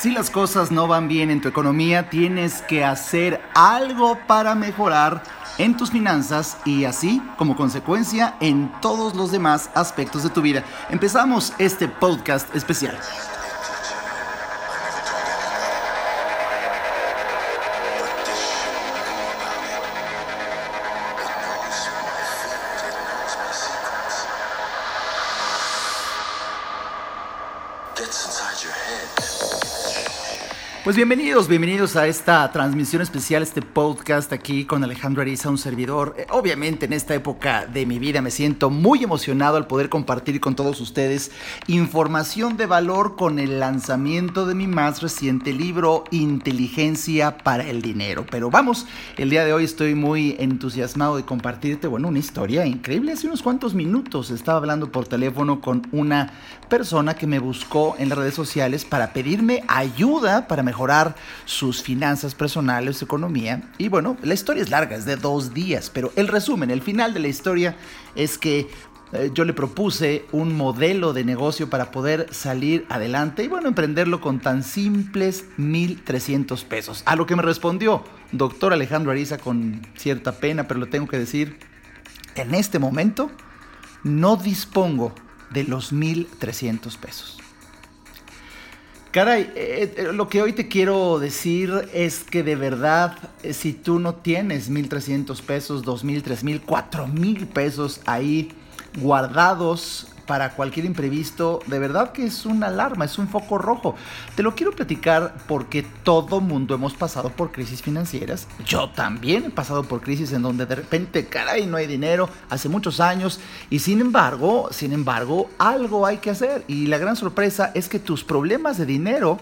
Si las cosas no van bien en tu economía, tienes que hacer algo para mejorar en tus finanzas y así como consecuencia en todos los demás aspectos de tu vida. Empezamos este podcast especial. Pues bienvenidos, bienvenidos a esta transmisión especial, este podcast aquí con Alejandro Ariza, un servidor. Eh, obviamente en esta época de mi vida me siento muy emocionado al poder compartir con todos ustedes información de valor con el lanzamiento de mi más reciente libro, Inteligencia para el Dinero. Pero vamos, el día de hoy estoy muy entusiasmado de compartirte, bueno, una historia increíble. Hace unos cuantos minutos estaba hablando por teléfono con una persona que me buscó en las redes sociales para pedirme ayuda para mejorar mejorar sus finanzas personales, su economía. Y bueno, la historia es larga, es de dos días, pero el resumen, el final de la historia es que eh, yo le propuse un modelo de negocio para poder salir adelante y bueno, emprenderlo con tan simples 1.300 pesos. A lo que me respondió doctor Alejandro Ariza con cierta pena, pero lo tengo que decir, en este momento no dispongo de los 1.300 pesos. Caray, eh, eh, lo que hoy te quiero decir es que de verdad, eh, si tú no tienes 1.300 pesos, 2.000, 3.000, 4.000 pesos ahí guardados para cualquier imprevisto, de verdad que es una alarma, es un foco rojo. Te lo quiero platicar porque todo mundo hemos pasado por crisis financieras. Yo también he pasado por crisis en donde de repente, caray, no hay dinero hace muchos años y sin embargo, sin embargo, algo hay que hacer y la gran sorpresa es que tus problemas de dinero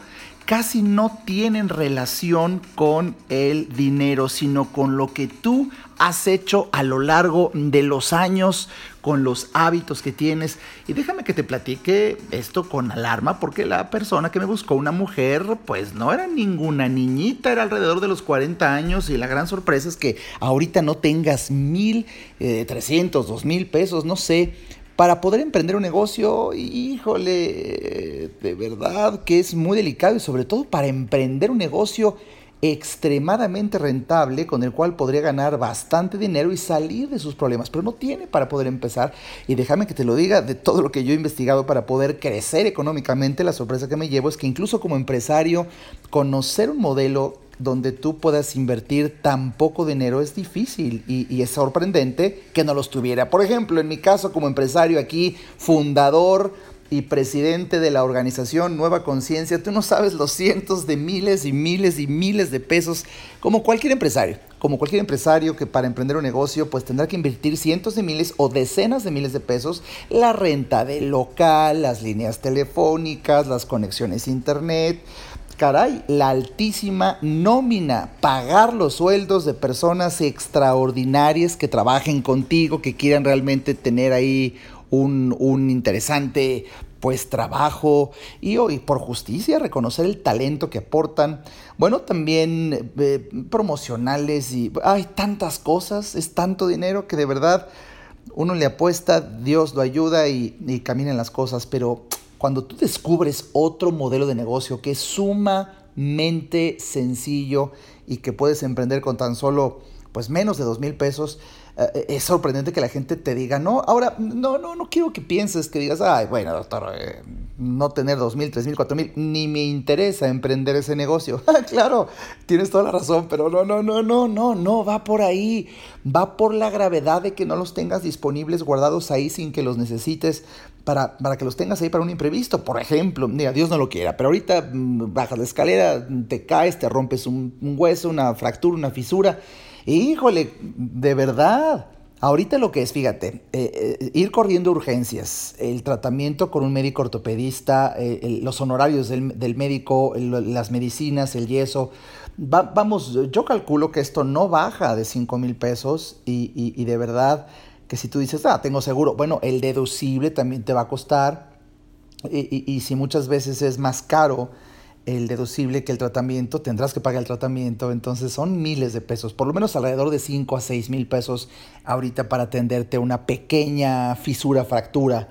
casi no tienen relación con el dinero, sino con lo que tú has hecho a lo largo de los años, con los hábitos que tienes. Y déjame que te platique esto con alarma, porque la persona que me buscó, una mujer, pues no era ninguna niñita, era alrededor de los 40 años y la gran sorpresa es que ahorita no tengas mil, eh, trescientos, dos mil pesos, no sé para poder emprender un negocio, híjole, de verdad que es muy delicado y sobre todo para emprender un negocio extremadamente rentable con el cual podría ganar bastante dinero y salir de sus problemas, pero no tiene para poder empezar. Y déjame que te lo diga, de todo lo que yo he investigado para poder crecer económicamente, la sorpresa que me llevo es que incluso como empresario, conocer un modelo donde tú puedas invertir tan poco dinero es difícil y, es sorprendente que no los tuviera. Por ejemplo, en mi caso como empresario aquí, fundador y presidente de la organización Nueva Conciencia, tú no sabes los cientos de miles y miles y miles de pesos, como cualquier empresario, como cualquier empresario que para emprender un negocio pues tendrá que invertir cientos de miles o decenas de miles de pesos, la renta del local, las líneas telefónicas, las conexiones a internet, caray, la altísima nómina, pagar los sueldos de personas extraordinarias que trabajen contigo, que quieran realmente tener ahí un, interesante pues trabajo y hoy por justicia reconocer el talento que aportan. Bueno, también eh, promocionales y hay tantas cosas, es tanto dinero que de verdad uno le apuesta, Dios lo ayuda y, y caminan las cosas, pero cuando tú descubres otro modelo de negocio que es sumamente sencillo y que puedes emprender con tan solo pues menos de dos mil pesos, eh, es sorprendente que la gente te diga, no, ahora, no, no, no quiero que pienses, que digas, ay, bueno, doctor, eh, no tener dos mil, tres mil, cuatro mil, ni me interesa emprender ese negocio. claro, tienes toda la razón, pero no, no, no, no, no, no, va por ahí, va por la gravedad de que no los tengas disponibles, guardados ahí sin que los necesites. Para, para que los tengas ahí para un imprevisto, por ejemplo, mira, Dios no lo quiera, pero ahorita mm, bajas la escalera, te caes, te rompes un, hueso, una fractura, una fisura, Híjole, de verdad. Ahorita lo que es, fíjate, eh, eh, ir corriendo urgencias, el tratamiento con un médico ortopedista, eh, los honorarios del, médico, las medicinas, el yeso. vamos, yo calculo que esto no baja de 5 mil pesos y, y, de verdad que si tú dices, ah, tengo seguro, bueno, el deducible también te va a costar y, y si muchas veces es más caro el deducible que el tratamiento, tendrás que pagar el tratamiento, entonces son miles de pesos, por lo menos alrededor de 5 a 6 mil pesos ahorita para atenderte una pequeña fisura, fractura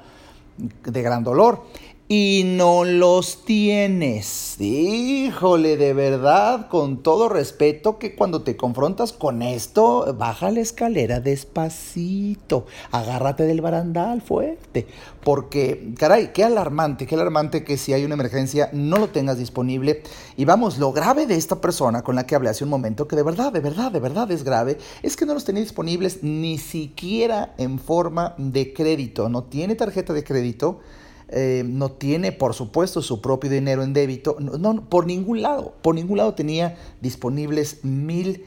de gran dolor. Y no los tienes. Híjole, de verdad, con todo respeto, que cuando te confrontas con esto, baja la escalera despacito, agárrate del barandal fuerte, porque, caray, qué alarmante, qué alarmante que si hay una emergencia no lo tengas disponible. Y vamos, lo grave de esta persona con la que hablé hace un momento, que de verdad, de verdad, de verdad es grave, es que no los tenía disponibles ni siquiera en forma de crédito, no tiene tarjeta de crédito eh, no tiene, por supuesto, su propio dinero en débito. No, por ningún lado, por ningún lado tenía disponibles mil,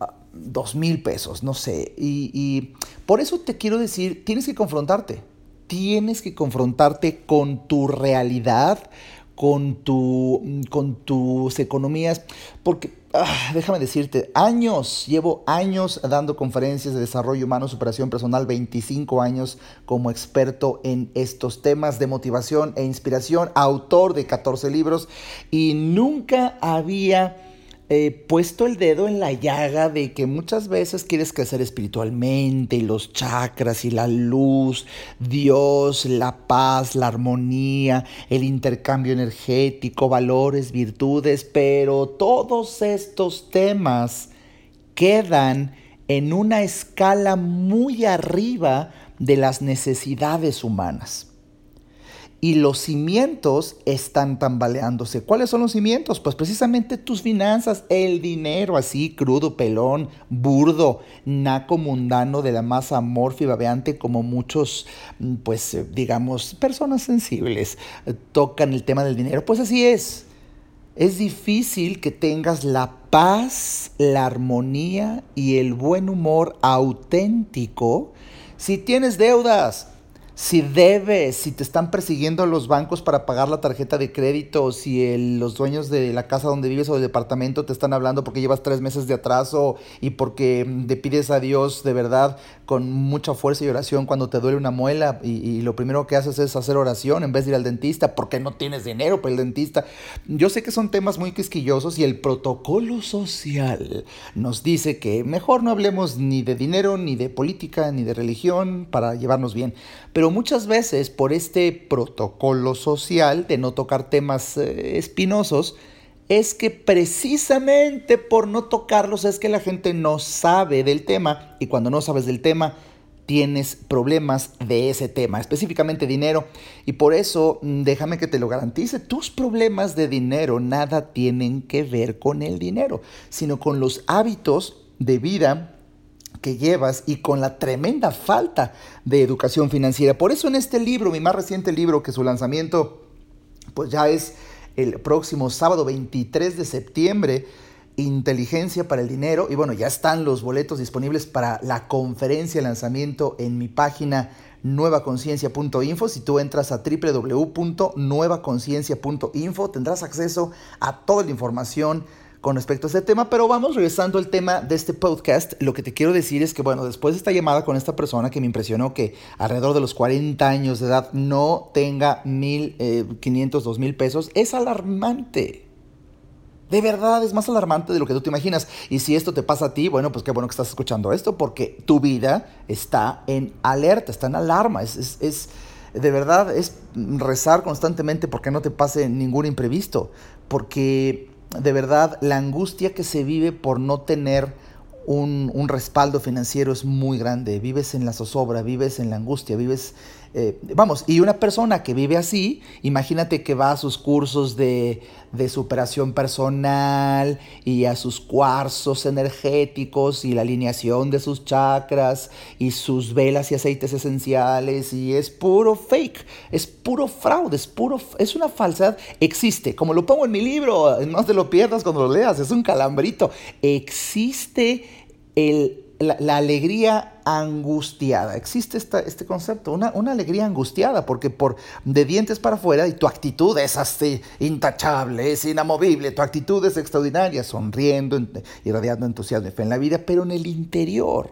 ah, dos mil pesos, no sé. Y, y por eso te quiero decir, tienes que confrontarte. Tienes que confrontarte con tu realidad, con, tu, con tus economías, porque Ah, déjame decirte, años, llevo años dando conferencias de desarrollo humano, superación personal, 25 años como experto en estos temas de motivación e inspiración, autor de 14 libros y nunca había eh, puesto el dedo en la llaga de que muchas veces quieres crecer espiritualmente y los chakras y la luz, Dios, la paz, la armonía, el intercambio energético, valores, virtudes, pero todos estos temas quedan en una escala muy arriba de las necesidades humanas y los cimientos están tambaleándose. ¿Cuáles son los cimientos? Pues precisamente tus finanzas, el dinero así crudo, pelón, burdo, naco mundano de la masa amorfa y babeante como muchos, mm, pues eh, digamos, personas sensibles eh, tocan el tema del dinero. Pues así es. Es difícil que tengas la paz, la armonía y el buen humor auténtico si tienes deudas si debes, si te están persiguiendo los bancos para pagar la tarjeta de crédito, si los dueños de la casa donde vives o del departamento te están hablando porque llevas tres meses de atraso y porque le pides a Dios de verdad con mucha fuerza y oración cuando te duele una muela y, y lo primero que haces es hacer oración en vez de ir al dentista porque no tienes dinero para el dentista. Yo sé que son temas muy quisquillosos y el protocolo social nos dice que mejor no hablemos ni de dinero, ni de política, ni de religión para llevarnos bien. Pero muchas veces por este protocolo social de no tocar temas eh, espinosos, es que precisamente por no tocarlos es que la gente no sabe del tema y cuando no sabes del tema tienes problemas de ese tema, específicamente dinero. Y por eso, mm, déjame que te lo garantice, tus problemas de dinero nada tienen que ver con el dinero, sino con los hábitos de vida que llevas y con la tremenda falta de educación financiera. Por eso en este libro, mi más reciente libro, que su lanzamiento pues ya es el próximo sábado 23 de septiembre, Inteligencia para el Dinero. Y bueno, ya están los boletos disponibles para la conferencia de lanzamiento en mi página nuevaconciencia.info. Si tú entras a www.nuevaconciencia.info, tendrás acceso a toda la información con respecto a este tema, pero vamos regresando al tema de este podcast. Lo que te quiero decir es que, bueno, después de esta llamada con esta persona que me impresionó que alrededor de los 40 años de edad no tenga 1.500, eh, 2.000 mil pesos, es alarmante. De verdad, es más alarmante de lo que tú te imaginas. Y si esto te pasa a ti, bueno, pues qué bueno que estás escuchando esto, porque tu vida está en alerta, está en alarma. Es, es de verdad, es rezar constantemente porque no te pase ningún imprevisto. Porque de verdad la angustia que se vive por no tener un, un, respaldo financiero es muy grande. Vives en la zozobra, vives en la angustia, vives eh, vamos, y una persona que vive así, imagínate que va a sus cursos de, superación personal y a sus cuarzos energéticos y la alineación de sus chakras y sus velas y aceites esenciales y es puro fake, es puro fraude, es puro, es una falsedad, existe, como lo pongo en mi libro, no te lo pierdas cuando lo leas, es un calambrito, existe el la, alegría angustiada. Existe este concepto, una, alegría angustiada, porque por de dientes para afuera y tu actitud es así, intachable, es inamovible, tu actitud es extraordinaria, sonriendo, irradiando entusiasmo y fe en la vida, pero en el interior,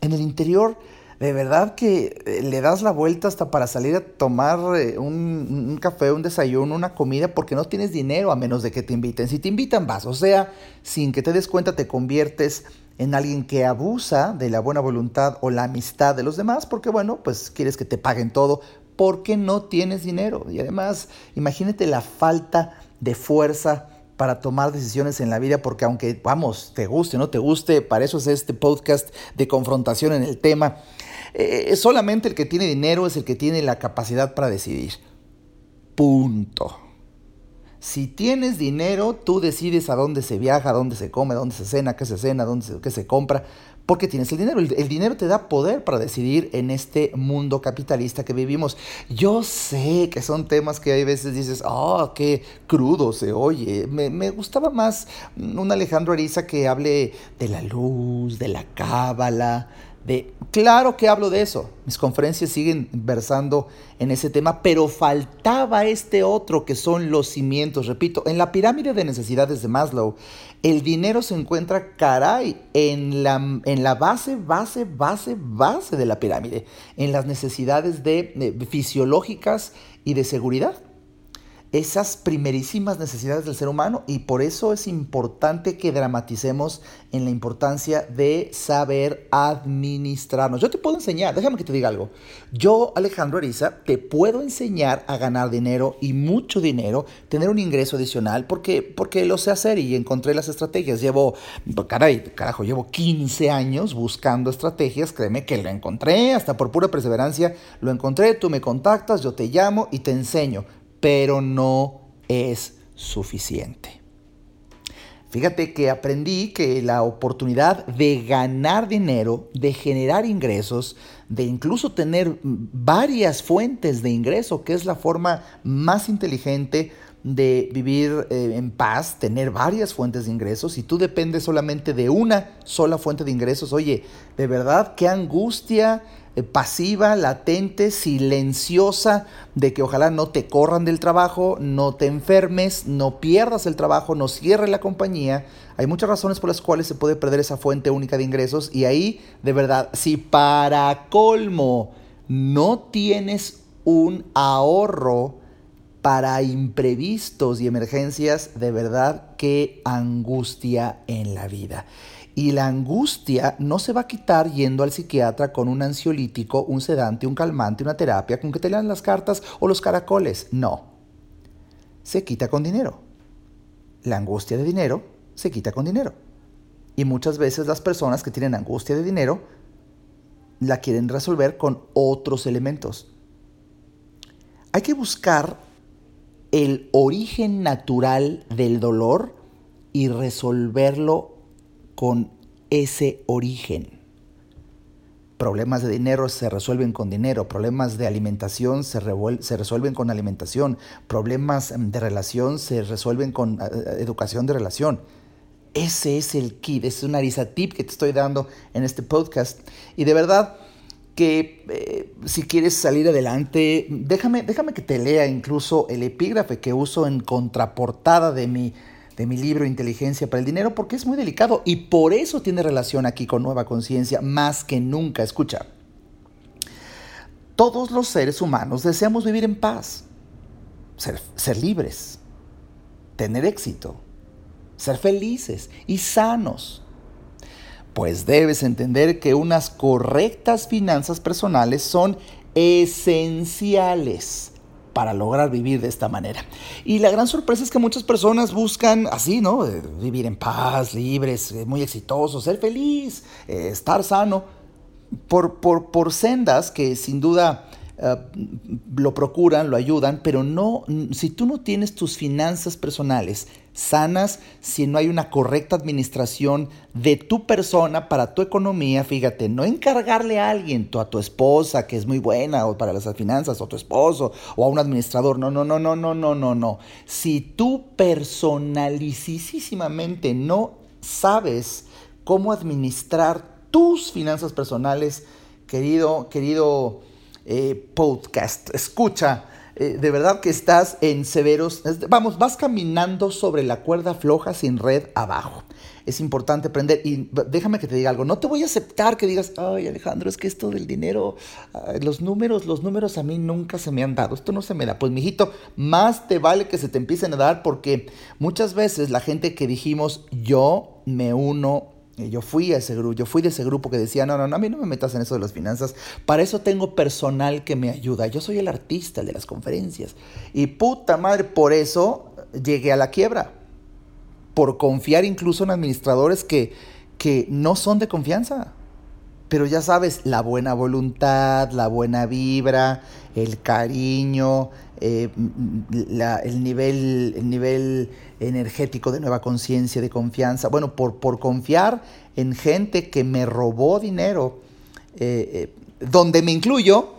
en el interior, de verdad que eh, le das la vuelta hasta para salir a tomar eh, un, un, café, un desayuno, una comida, porque no tienes dinero a menos de que te inviten. Si te invitan, vas. O sea, sin que te des cuenta, te conviertes en alguien que abusa de la buena voluntad o la amistad de los demás, porque bueno, pues quieres que te paguen todo porque no tienes dinero. Y además, imagínate la falta de fuerza para tomar decisiones en la vida, porque aunque, vamos, te guste o no te guste, para eso es este podcast de confrontación en el tema, eh, solamente el que tiene dinero es el que tiene la capacidad para decidir. Punto. Si tienes dinero, tú decides a dónde se viaja, a dónde se come, a dónde se cena, qué se cena, dónde se, qué se compra, porque tienes el dinero. El, dinero te da poder para decidir en este mundo capitalista que vivimos. Yo sé que son temas que hay veces dices, oh, qué crudo se oye. Me, me gustaba más un Alejandro Ariza que hable de la luz, de la cábala, de, claro que hablo de eso, mis conferencias siguen versando en ese tema, pero faltaba este otro que son los cimientos. Repito, en la pirámide de necesidades de Maslow, el dinero se encuentra, caray, en la, en la base, base, base, base de la pirámide, en las necesidades de fisiológicas y de seguridad esas primerísimas necesidades del ser humano y por eso es importante que dramaticemos en la importancia de saber administrarnos. Yo te puedo enseñar, déjame que te diga algo. Yo, Alejandro Ariza, te puedo enseñar a ganar dinero y mucho dinero, tener un ingreso adicional porque, porque lo sé hacer y encontré las estrategias. Llevo, caray, carajo, llevo 15 años buscando estrategias, créeme que lo encontré, hasta por pura perseverancia lo encontré, tú me contactas, yo te llamo y te enseño pero no es suficiente. Fíjate que aprendí que la oportunidad de ganar dinero, de generar ingresos, de incluso tener varias fuentes de ingreso, que es la forma más inteligente de vivir eh, en paz, tener varias fuentes de ingresos, y tú dependes solamente de una sola fuente de ingresos, oye, de verdad, qué angustia pasiva, latente, silenciosa, de que ojalá no te corran del trabajo, no te enfermes, no pierdas el trabajo, no cierre la compañía. Hay muchas razones por las cuales se puede perder esa fuente única de ingresos y ahí, de verdad, si para colmo no tienes un ahorro para imprevistos y emergencias, de verdad, qué angustia en la vida. Y la angustia no se va a quitar yendo al psiquiatra con un ansiolítico, un sedante, un calmante, una terapia, con que te lean las cartas o los caracoles. No. Se quita con dinero. La angustia de dinero se quita con dinero. Y muchas veces las personas que tienen angustia de dinero la quieren resolver con otros elementos. Hay que buscar el origen natural del dolor y resolverlo con ese origen. Problemas de dinero se resuelven con dinero, problemas de alimentación se, resuelven con alimentación, problemas de relación se resuelven con eh, eh, educación de relación. Ese es el kit, es una tip que te estoy dando en este podcast. Y de verdad que eh, si quieres salir adelante, déjame, déjame que te lea incluso el epígrafe que uso en contraportada de mi de mi libro Inteligencia para el Dinero porque es muy delicado y por eso tiene relación aquí con Nueva Conciencia más que nunca. Escucha, todos los seres humanos deseamos vivir en paz, ser, ser libres, tener éxito, ser felices y sanos. Pues debes entender que unas correctas finanzas personales son esenciales para lograr vivir de esta manera. Y la gran sorpresa es que muchas personas buscan así, ¿no? Eh, vivir en paz, libres, eh, muy exitosos, ser feliz, eh, estar sano, por, por, por sendas que sin duda lo procuran, lo ayudan, pero no, si tú no tienes tus finanzas personales sanas, si no hay una correcta administración de tu persona para tu economía, fíjate, no encargarle a alguien, a tu esposa, que es muy buena, o para las finanzas, o tu esposo, o a un administrador, no, no, no, no, no, no, no, no. Si tú personalicísimamente no sabes cómo administrar tus finanzas personales, querido, querido eh, podcast. Escucha, eh, de verdad que estás en severos, vamos, vas caminando sobre la cuerda floja sin red abajo. Es importante aprender y déjame que te diga algo, no te voy a aceptar que digas, ay Alejandro, es que esto del dinero, los números, los números a mí nunca se me han dado, esto no se me da. Pues mijito, más te vale que se te empiecen a dar porque muchas veces la gente que dijimos, yo me uno Yo fui a ese grupo, yo fui de ese grupo que decía, no, no, no, a mí no me metas en eso de las finanzas. Para eso tengo personal que me ayuda. Yo soy el artista de las conferencias. Y puta madre, por eso llegué a la quiebra. Por confiar incluso en administradores que, que no son de confianza. Pero ya sabes, la buena voluntad, la buena vibra, el cariño, eh, el, nivel, el nivel energético de nueva conciencia, de confianza. Bueno, por, por confiar en gente que me robó dinero, eh, eh, donde me incluyo,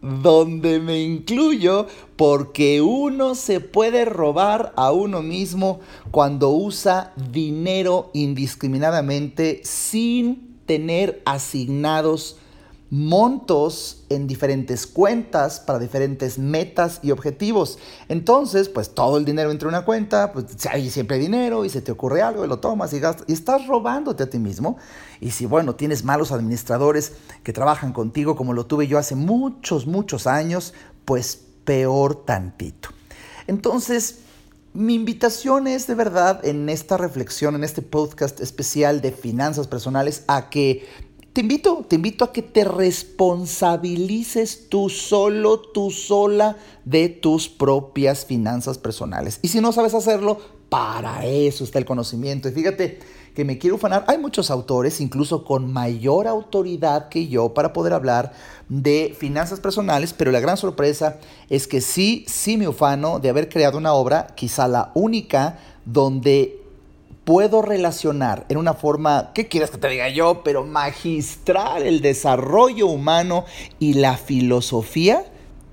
donde me incluyo, porque uno se puede robar a uno mismo cuando usa dinero indiscriminadamente sin tener asignados montos en diferentes cuentas para diferentes metas y objetivos. Entonces, pues todo el dinero entra en una cuenta, pues hay siempre dinero y se te ocurre algo y lo tomas y gastas y estás robándote a ti mismo. Y si, bueno, tienes malos administradores que trabajan contigo como lo tuve yo hace muchos, muchos años, pues peor tantito. Entonces, mi invitación es de verdad en esta reflexión, en este podcast especial de finanzas personales, a que te invito, te invito a que te responsabilices tú solo, tú sola de tus propias finanzas personales. Y si no sabes hacerlo, para eso está el conocimiento. Y fíjate, que me quiero ufanar. Hay muchos autores, incluso con mayor autoridad que yo, para poder hablar de finanzas personales, pero la gran sorpresa es que sí, sí me ufano de haber creado una obra, quizá la única, donde puedo relacionar en una forma, ¿qué quieres que te diga yo? Pero magistral el desarrollo humano y la filosofía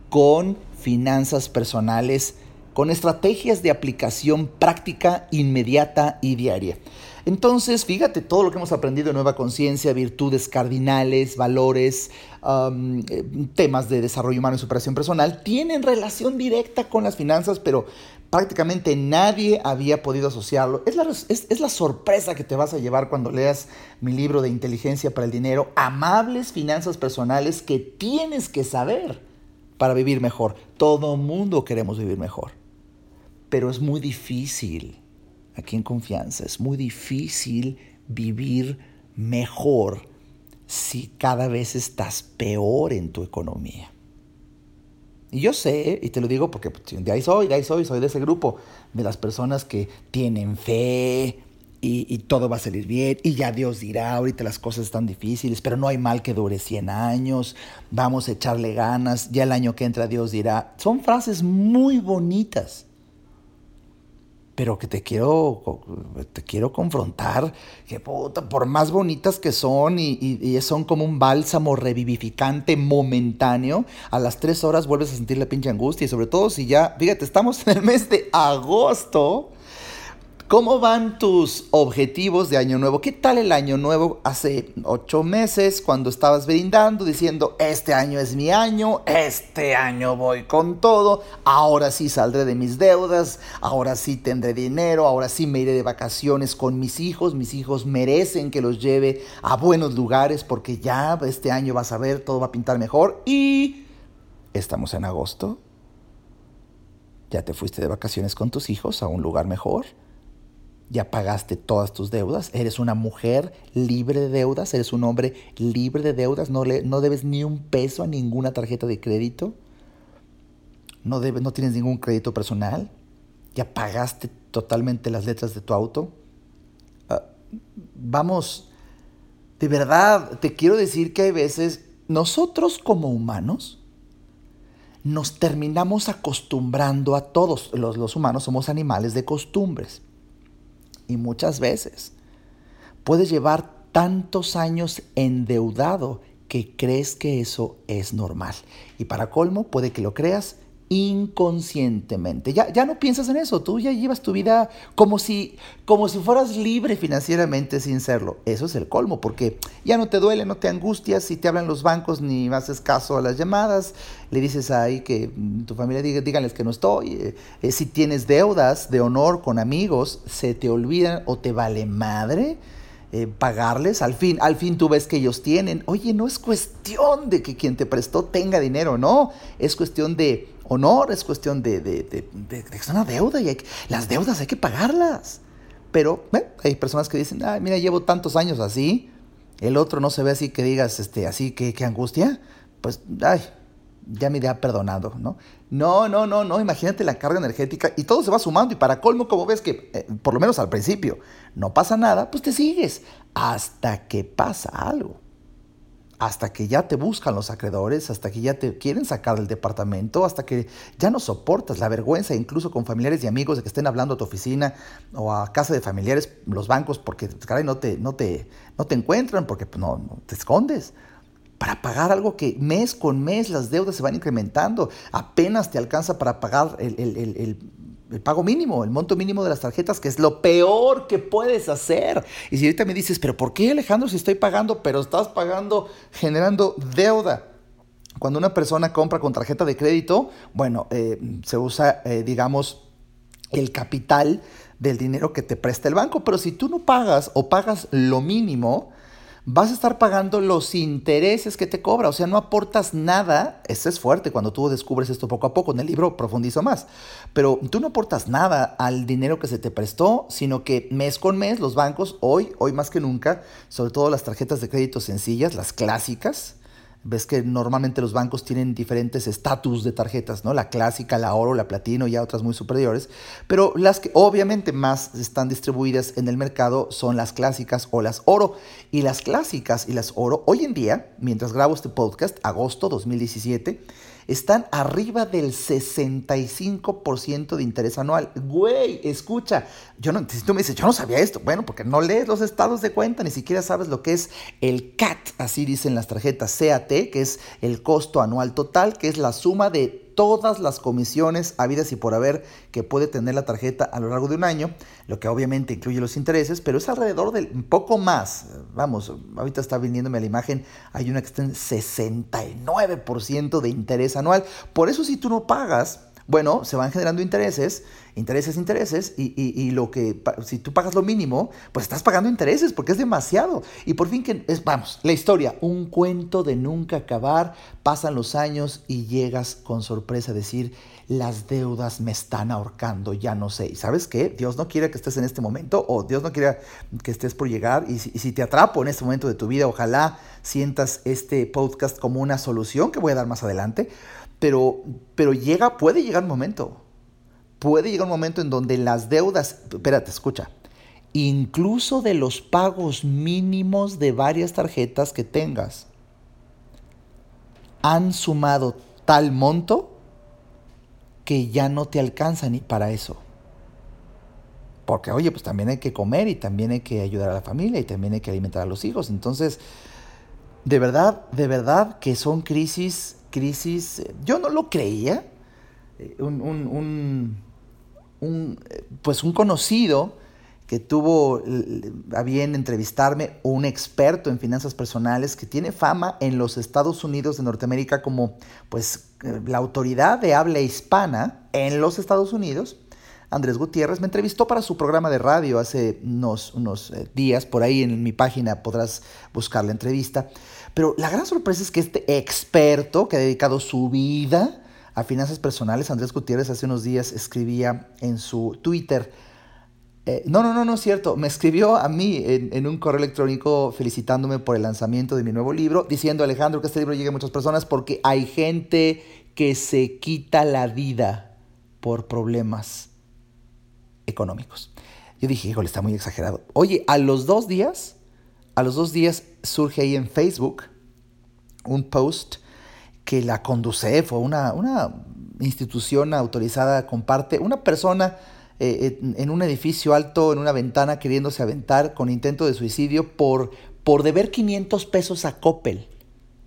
con finanzas personales, con estrategias de aplicación práctica, inmediata y diaria. Entonces, fíjate todo lo que hemos aprendido de nueva conciencia, virtudes cardinales, valores, eh, temas de desarrollo humano y superación personal, tienen relación directa con las finanzas, pero prácticamente nadie había podido asociarlo. Es la, es la sorpresa que te vas a llevar cuando leas mi libro de inteligencia para el dinero, amables finanzas personales que tienes que saber para vivir mejor. Todo mundo queremos vivir mejor, pero es muy difícil aquí en confianza. Es muy difícil vivir mejor si cada vez estás peor en tu economía. Y yo sé, y te lo digo porque pues, de ahí soy, de ahí soy, soy de ese grupo, de las personas que tienen fe y, y, todo va a salir bien y ya Dios dirá, ahorita las cosas están difíciles, pero no hay mal que dure 100 años, vamos a echarle ganas, ya el año que entra Dios dirá. Son frases muy bonitas pero que te quiero, te quiero confrontar, que por más bonitas que son y, y, son como un bálsamo revivificante momentáneo, a las tres horas vuelves a sentir la pinche angustia y sobre todo si ya, fíjate, estamos en el mes de agosto ¿Cómo van tus objetivos de año nuevo? ¿Qué tal el año nuevo hace ocho meses cuando estabas brindando diciendo, este año es mi año, este año voy con todo, ahora sí saldré de mis deudas, ahora sí tendré dinero, ahora sí me iré de vacaciones con mis hijos, mis hijos merecen que los lleve a buenos lugares porque ya este año vas a ver, todo va a pintar mejor y estamos en agosto. Ya te fuiste de vacaciones con tus hijos a un lugar mejor ya pagaste todas tus deudas, eres una mujer libre de deudas, eres un hombre libre de deudas, no, le, no debes ni un peso a ninguna tarjeta de crédito, no, debes, no tienes ningún crédito personal, ya pagaste totalmente las letras de tu auto. Ah, vamos, de verdad, te quiero decir que hay veces nosotros como humanos, nos terminamos acostumbrando a todos. Los, los, humanos somos animales de costumbres y muchas veces. Puedes llevar tantos años endeudado que crees que eso es normal. Y para colmo, puede que lo creas inconscientemente. Ya, ya no piensas en eso, tú ya llevas tu vida como si, como si fueras libre financieramente sin serlo. Eso es el colmo, porque ya no te duele, no te angustias, si te hablan los bancos ni haces caso a las llamadas, le dices ahí que mm, tu familia díganles que no estoy. Eh, eh, si tienes deudas de honor con amigos, se te olvidan o te vale madre. Eh, pagarles, al fin, al fin tú ves que ellos tienen. Oye, no es cuestión de que quien te prestó tenga dinero, no, es cuestión de honor, es cuestión de, de, de, de, una deuda y las deudas hay que pagarlas. Pero hay personas que dicen, ay, mira, llevo tantos años así, el otro no se ve así que digas, este, así que, qué angustia. Pues, ay, ya me ha perdonado, ¿no? No, no, no, no, imagínate la carga energética y todo se va sumando y para colmo, como ves que, eh, por lo menos al principio, no pasa nada, pues te sigues hasta que pasa algo hasta que ya te buscan los acreedores, hasta que ya te quieren sacar del departamento, hasta que ya no soportas la vergüenza, incluso con familiares y amigos de que estén hablando a tu oficina o a casa de familiares, los bancos, porque caray, no te, no te, no te encuentran, porque pues, no, te escondes. Para pagar algo que mes con mes las deudas se van incrementando, apenas te alcanza para pagar el, el el pago mínimo, el monto mínimo de las tarjetas, que es lo peor que puedes hacer. Y si ahorita me dices, pero ¿por qué Alejandro si estoy pagando, pero estás pagando generando deuda? Cuando una persona compra con tarjeta de crédito, bueno, eh, se usa, eh, digamos, el capital del dinero que te presta el banco, pero si tú no pagas o pagas lo mínimo, vas a estar pagando los intereses que te cobra, o sea, no aportas nada, eso es fuerte cuando tú descubres esto poco a poco, en el libro profundizo más, pero tú no aportas nada al dinero que se te prestó, sino que mes con mes los bancos, hoy, hoy más que nunca, sobre todo las tarjetas de crédito sencillas, las clásicas, Ves que normalmente los bancos tienen diferentes estatus de tarjetas, ¿no? La clásica, la oro, la platino y otras muy superiores. Pero las que obviamente más están distribuidas en el mercado son las clásicas o las oro. Y las clásicas y las oro, hoy en día, mientras grabo este podcast, agosto 2017, están arriba del 65% de interés anual. Güey, escucha, yo no, si tú me dices, yo no sabía esto, bueno, porque no lees los estados de cuenta, ni siquiera sabes lo que es el CAT, así dicen las tarjetas CAT, que es el costo anual total, que es la suma de todas las comisiones habidas y por haber que puede tener la tarjeta a lo largo de un año, lo que obviamente incluye los intereses, pero es alrededor del poco más. Vamos, ahorita está viniéndome la imagen, hay una que está en 69% de interés anual. Por eso si tú no pagas, bueno, se van generando intereses, intereses, intereses, y, lo que, si tú pagas lo mínimo, pues estás pagando intereses porque es demasiado. Y por fin que, es, vamos, la historia, un cuento de nunca acabar, pasan los años y llegas con sorpresa a decir, las deudas me están ahorcando, ya no sé. ¿Y sabes qué? Dios no quiere que estés en este momento o Dios no quiere que estés por llegar. Y si, y si te atrapo en este momento de tu vida, ojalá sientas este podcast como una solución que voy a dar más adelante pero, pero llega, puede llegar un momento, puede llegar un momento en donde las deudas, espérate, escucha, incluso de los pagos mínimos de varias tarjetas que tengas, han sumado tal monto que ya no te alcanza ni para eso. Porque, oye, pues también hay que comer y también hay que ayudar a la familia y también hay que alimentar a los hijos. Entonces, de verdad, de verdad que son crisis crisis, eh, yo no lo creía, eh, un, eh, pues un conocido que tuvo a bien entrevistarme, un experto en finanzas personales que tiene fama en los Estados Unidos de Norteamérica como pues la autoridad de habla hispana en los Estados Unidos, Andrés Gutiérrez, me entrevistó para su programa de radio hace unos, unos días, por ahí en mi página podrás buscar la entrevista. Pero la gran sorpresa es que este experto que ha dedicado su vida a finanzas personales, Andrés Gutiérrez, hace unos días escribía en su Twitter, eh, no, no, no, no es cierto. Me escribió a mí en, un correo electrónico felicitándome por el lanzamiento de mi nuevo libro, diciendo Alejandro que este libro llegue a muchas personas porque hay gente que se quita la vida por problemas económicos. Yo dije, híjole, está muy exagerado. Oye, a los dos días a los dos días surge ahí en Facebook un post que la Conducef o una, una institución autorizada comparte, una persona eh, en un edificio alto, en una ventana, queriéndose aventar con intento de suicidio por, por deber 500 pesos a Coppel.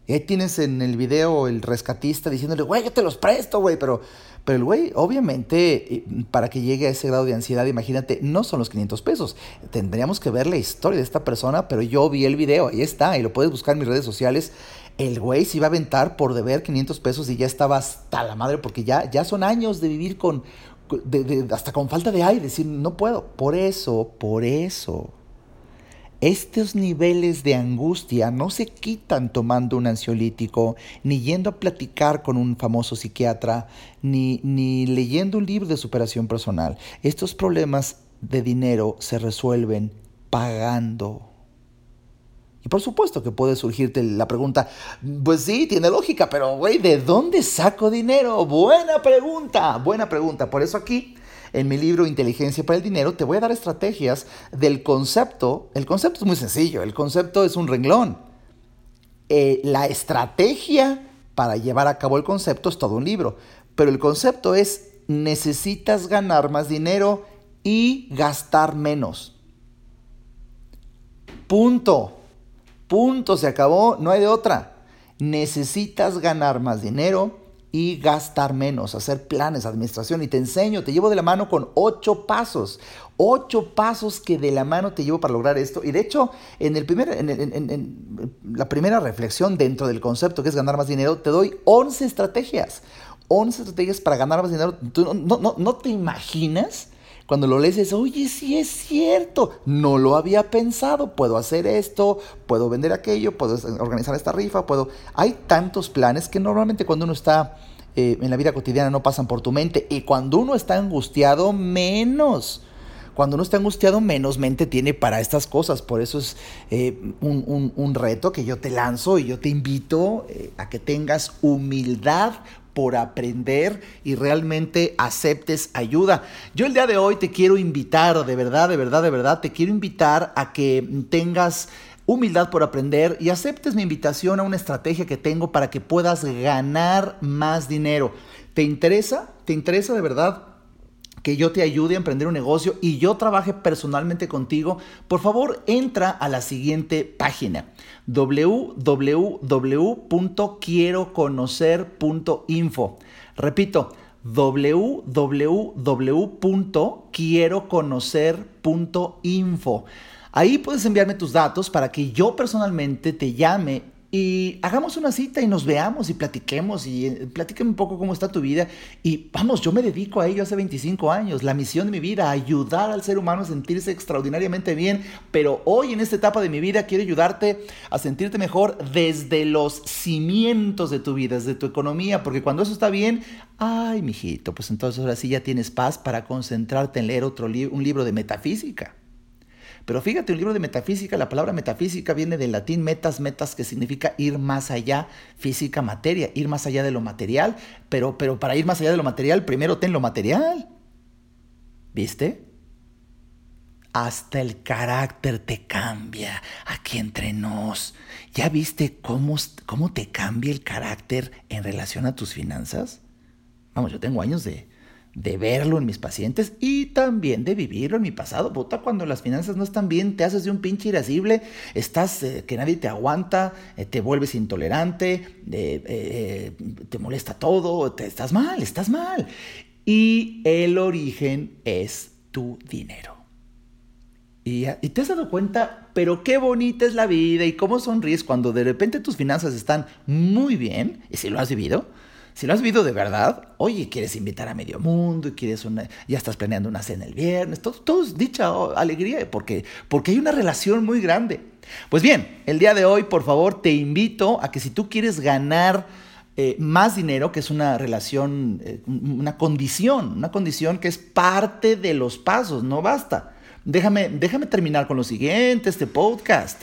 Ahí tienes en el video el rescatista diciéndole, güey, yo te los presto, güey, pero pero el güey, obviamente, para que llegue a ese grado de ansiedad, imagínate, no son los 500 pesos. Tendríamos que ver la historia de esta persona, pero yo vi el video, ahí está, y lo puedes buscar en mis redes sociales. El güey se iba a aventar por deber 500 pesos y ya estaba hasta la madre, porque ya, ya son años de vivir con, hasta con falta de aire, decir, no puedo. Por eso, por eso estos niveles de angustia no se quitan tomando un ansiolítico, ni yendo a platicar con un famoso psiquiatra, ni, ni leyendo un libro de superación personal. Estos problemas de dinero se resuelven pagando. Y por supuesto que puede surgirte la pregunta, pues sí, tiene lógica, pero güey, ¿de dónde saco dinero? Buena pregunta, buena pregunta. Por eso aquí, en mi libro Inteligencia para el Dinero, te voy a dar estrategias del concepto. El concepto es muy sencillo, el concepto es un renglón. Eh, la estrategia para llevar a cabo el concepto es todo un libro, pero el concepto es necesitas ganar más dinero y gastar menos. Punto. Punto, se acabó, no hay de otra. Necesitas ganar más dinero y gastar menos, hacer planes, administración. Y te enseño, te llevo de la mano con ocho pasos. Ocho pasos que de la mano te llevo para lograr esto. Y de hecho, en, el primer, en, la primera reflexión dentro del concepto que es ganar más dinero, te doy 11 estrategias. 11 estrategias para ganar más dinero. ¿Tú no, no, no te imaginas? Cuando lo lees, dices, oye, sí es cierto, no lo había pensado, puedo hacer esto, puedo vender aquello, puedo organizar esta rifa, puedo... Hay tantos planes que normalmente cuando uno está eh, en la vida cotidiana no pasan por tu mente y cuando uno está angustiado, menos. Cuando uno está angustiado, menos mente tiene para estas cosas. Por eso es eh, un, reto que yo te lanzo y yo te invito eh, a que tengas humildad por aprender y realmente aceptes ayuda. Yo el día de hoy te quiero invitar, de verdad, de verdad, de verdad, te quiero invitar a que tengas humildad por aprender y aceptes mi invitación a una estrategia que tengo para que puedas ganar más dinero. ¿Te interesa? ¿Te interesa de verdad? Que yo te ayude a emprender un negocio y yo trabaje personalmente contigo, por favor entra a la siguiente página www.quieroconocer.info. Repito, www.quieroconocer.info. Ahí puedes enviarme tus datos para que yo personalmente te llame y hagamos una cita y nos veamos y platiquemos y eh, platíqueme un poco cómo está tu vida. Y vamos, yo me dedico a ello hace 25 años. La misión de mi vida, ayudar al ser humano a sentirse extraordinariamente bien. Pero hoy en esta etapa de mi vida quiero ayudarte a sentirte mejor desde los cimientos de tu vida, desde tu economía. Porque cuando eso está bien, ay, mijito, pues entonces ahora sí ya tienes paz para concentrarte en leer otro un libro de metafísica. Pero fíjate, un libro de metafísica, la palabra metafísica viene del latín metas, metas, que significa ir más allá, física, materia, ir más allá de lo material. Pero, pero para ir más allá de lo material, primero ten lo material. ¿Viste? Hasta el carácter te cambia aquí entre nos. ¿Ya viste cómo, cómo te cambia el carácter en relación a tus finanzas? Vamos, yo tengo años de, de verlo en mis pacientes y también de vivirlo en mi pasado. Puta, cuando las finanzas no están bien, te haces de un pinche irascible, estás eh, que nadie te aguanta, eh, te vuelves intolerante, eh, te molesta todo, te, estás mal, estás mal. Y el origen es tu dinero. Y, y, te has dado cuenta, pero qué bonita es la vida y cómo sonríes cuando de repente tus finanzas están muy bien, y si lo has vivido, si lo has vivido de verdad, oye, quieres invitar a medio mundo, quieres una, ya estás planeando una cena el viernes, todo, es dicha alegría, porque, porque hay una relación muy grande. Pues bien, el día de hoy, por favor, te invito a que si tú quieres ganar eh, más dinero, que es una relación, eh, una condición, una condición que es parte de los pasos, no basta. Déjame, déjame terminar con lo siguiente, este podcast.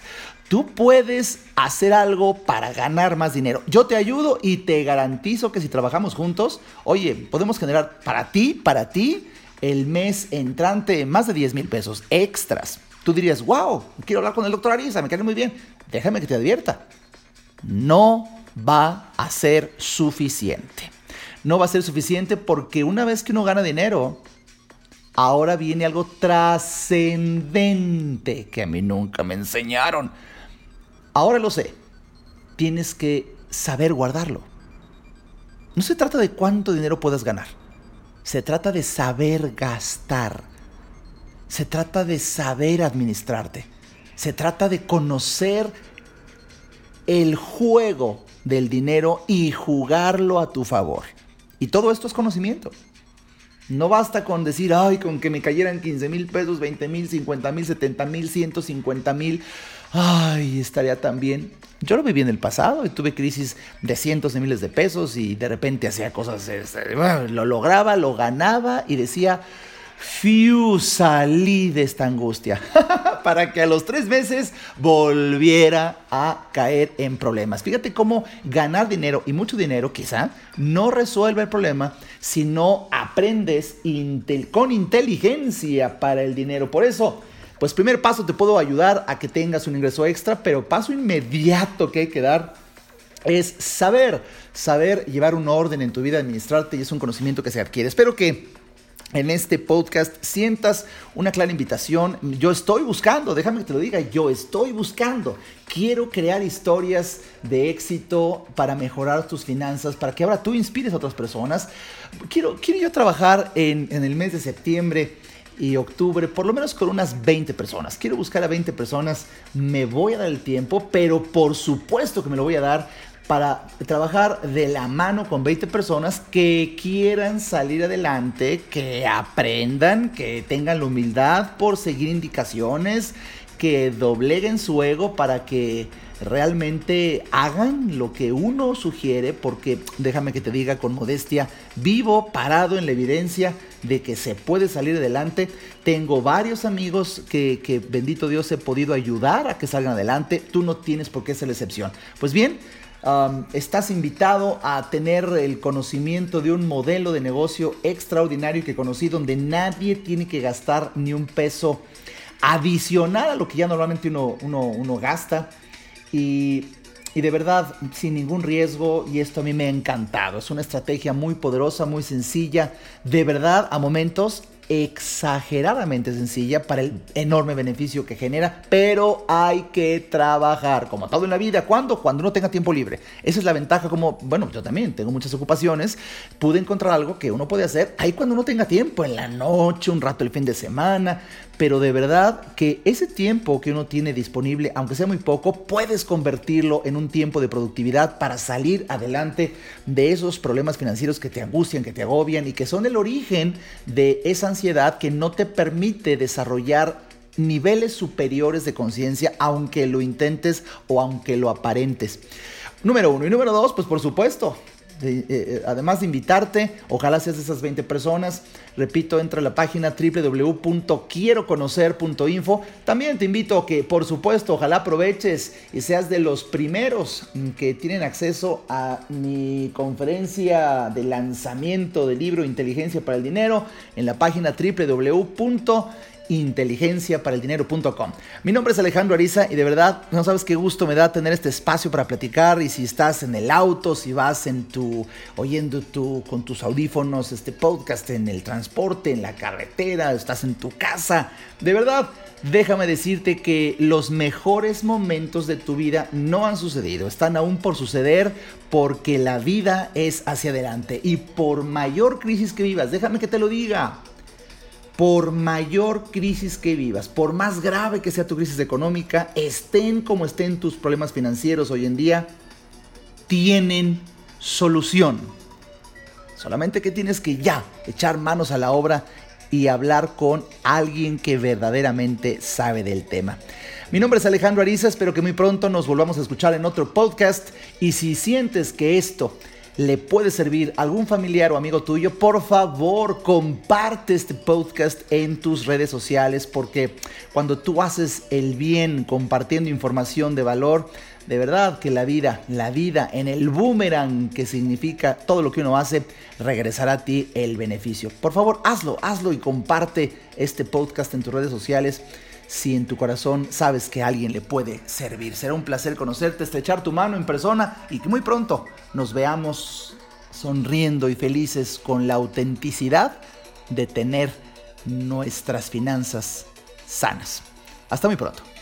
Tú puedes hacer algo para ganar más dinero. Yo te ayudo y te garantizo que si trabajamos juntos, oye, podemos generar para ti, para ti, el mes entrante más de 10 mil pesos extras. Tú dirías, wow, quiero hablar con el doctor Ariza, me cae muy bien. Déjame que te advierta. No va a ser suficiente. No va a ser suficiente porque una vez que uno gana dinero, ahora viene algo trascendente que a mí nunca me enseñaron. Ahora lo sé. Tienes que saber guardarlo. No se trata de cuánto dinero puedas ganar. Se trata de saber gastar. Se trata de saber administrarte. Se trata de conocer el juego del dinero y jugarlo a tu favor. Y todo esto es conocimiento. No basta con decir, ay, con que me cayeran 15 mil pesos, 20 mil, 50 mil, 70 mil, 150 mil ay, estaría tan bien. Yo lo viví en el pasado y tuve crisis de cientos de miles de pesos y de repente hacía cosas, este, lo lograba, lo ganaba y decía, Fiu, salí de esta angustia para que a los tres meses volviera a caer en problemas. Fíjate cómo ganar dinero y mucho dinero quizá no resuelve el problema si no aprendes con inteligencia para el dinero. Por eso, pues primer paso te puedo ayudar a que tengas un ingreso extra, pero paso inmediato que hay que dar es saber, saber llevar un orden en tu vida, administrarte y es un conocimiento que se adquiere. Espero que en este podcast sientas una clara invitación. Yo estoy buscando, déjame que te lo diga, yo estoy buscando. Quiero crear historias de éxito para mejorar tus finanzas, para que ahora tú inspires a otras personas. Quiero, quiero yo trabajar en, en el mes de septiembre y octubre, por lo menos con unas 20 personas. Quiero buscar a 20 personas, me voy a dar el tiempo, pero por supuesto que me lo voy a dar para trabajar de la mano con 20 personas que quieran salir adelante, que aprendan, que tengan la humildad por seguir indicaciones, que dobleguen su ego para que realmente hagan lo que uno sugiere, porque déjame que te diga con modestia, vivo parado en la evidencia de que se puede salir adelante. Tengo varios amigos que, que bendito Dios he podido ayudar a que salgan adelante. Tú no tienes por qué ser la excepción. Pues bien, estás invitado a tener el conocimiento de un modelo de negocio extraordinario que conocí donde nadie tiene que gastar ni un peso adicional a lo que ya normalmente uno, uno, gasta. Y, y de verdad, sin ningún riesgo, y esto a mí me ha encantado. Es una estrategia muy poderosa, muy sencilla. De verdad, a momentos exageradamente sencilla para el enorme beneficio que genera, pero hay que trabajar, como todo en la vida, ¿cuándo? Cuando uno tenga tiempo libre. Esa es la ventaja, como, bueno, yo también tengo muchas ocupaciones, pude encontrar algo que uno puede hacer ahí cuando uno tenga tiempo, en la noche, un rato el fin de semana, pero de verdad que ese tiempo que uno tiene disponible, aunque sea muy poco, puedes convertirlo en un tiempo de productividad para salir adelante de esos problemas financieros que te angustian, que te agobian y que son el origen de esa ansiedad que no te permite desarrollar niveles superiores de conciencia, aunque lo intentes o aunque lo aparentes. Número uno. Y número dos, pues por supuesto, eh, eh, además de invitarte, ojalá seas de esas 20 personas. Repito, entra a la página www.quieroconocer.info. También te invito a que, por supuesto, ojalá aproveches y seas de los primeros que tienen acceso a mi conferencia de lanzamiento del libro Inteligencia para el Dinero en la página www inteligenciaparaldinero.com. Mi nombre es Alejandro Ariza y de verdad no sabes qué gusto me da tener este espacio para platicar y si estás en el auto, si vas en tu oyendo tu con tus audífonos este podcast en el transporte, en la carretera, estás en tu casa, de verdad Déjame decirte que los mejores momentos de tu vida no han sucedido, están aún por suceder porque la vida es hacia adelante y por mayor crisis que vivas, déjame que te lo diga, por mayor crisis que vivas, por más grave que sea tu crisis económica, estén como estén tus problemas financieros hoy en día, tienen solución. Solamente que tienes que ya echar manos a la obra y hablar con alguien que verdaderamente sabe del tema. Mi nombre es Alejandro Ariza, espero que muy pronto nos volvamos a escuchar en otro podcast y si sientes que esto le puede servir a algún familiar o amigo tuyo, por favor comparte este podcast en tus redes sociales porque cuando tú haces el bien compartiendo información de valor, de verdad que la vida, la vida en el boomerang que significa todo lo que uno hace, regresará a ti el beneficio. Por favor, hazlo, hazlo y comparte este podcast en tus redes sociales si en tu corazón sabes que alguien le puede servir. Será un placer conocerte, estrechar tu mano en persona y que muy pronto nos veamos sonriendo y felices con la autenticidad de tener nuestras finanzas sanas. Hasta muy pronto.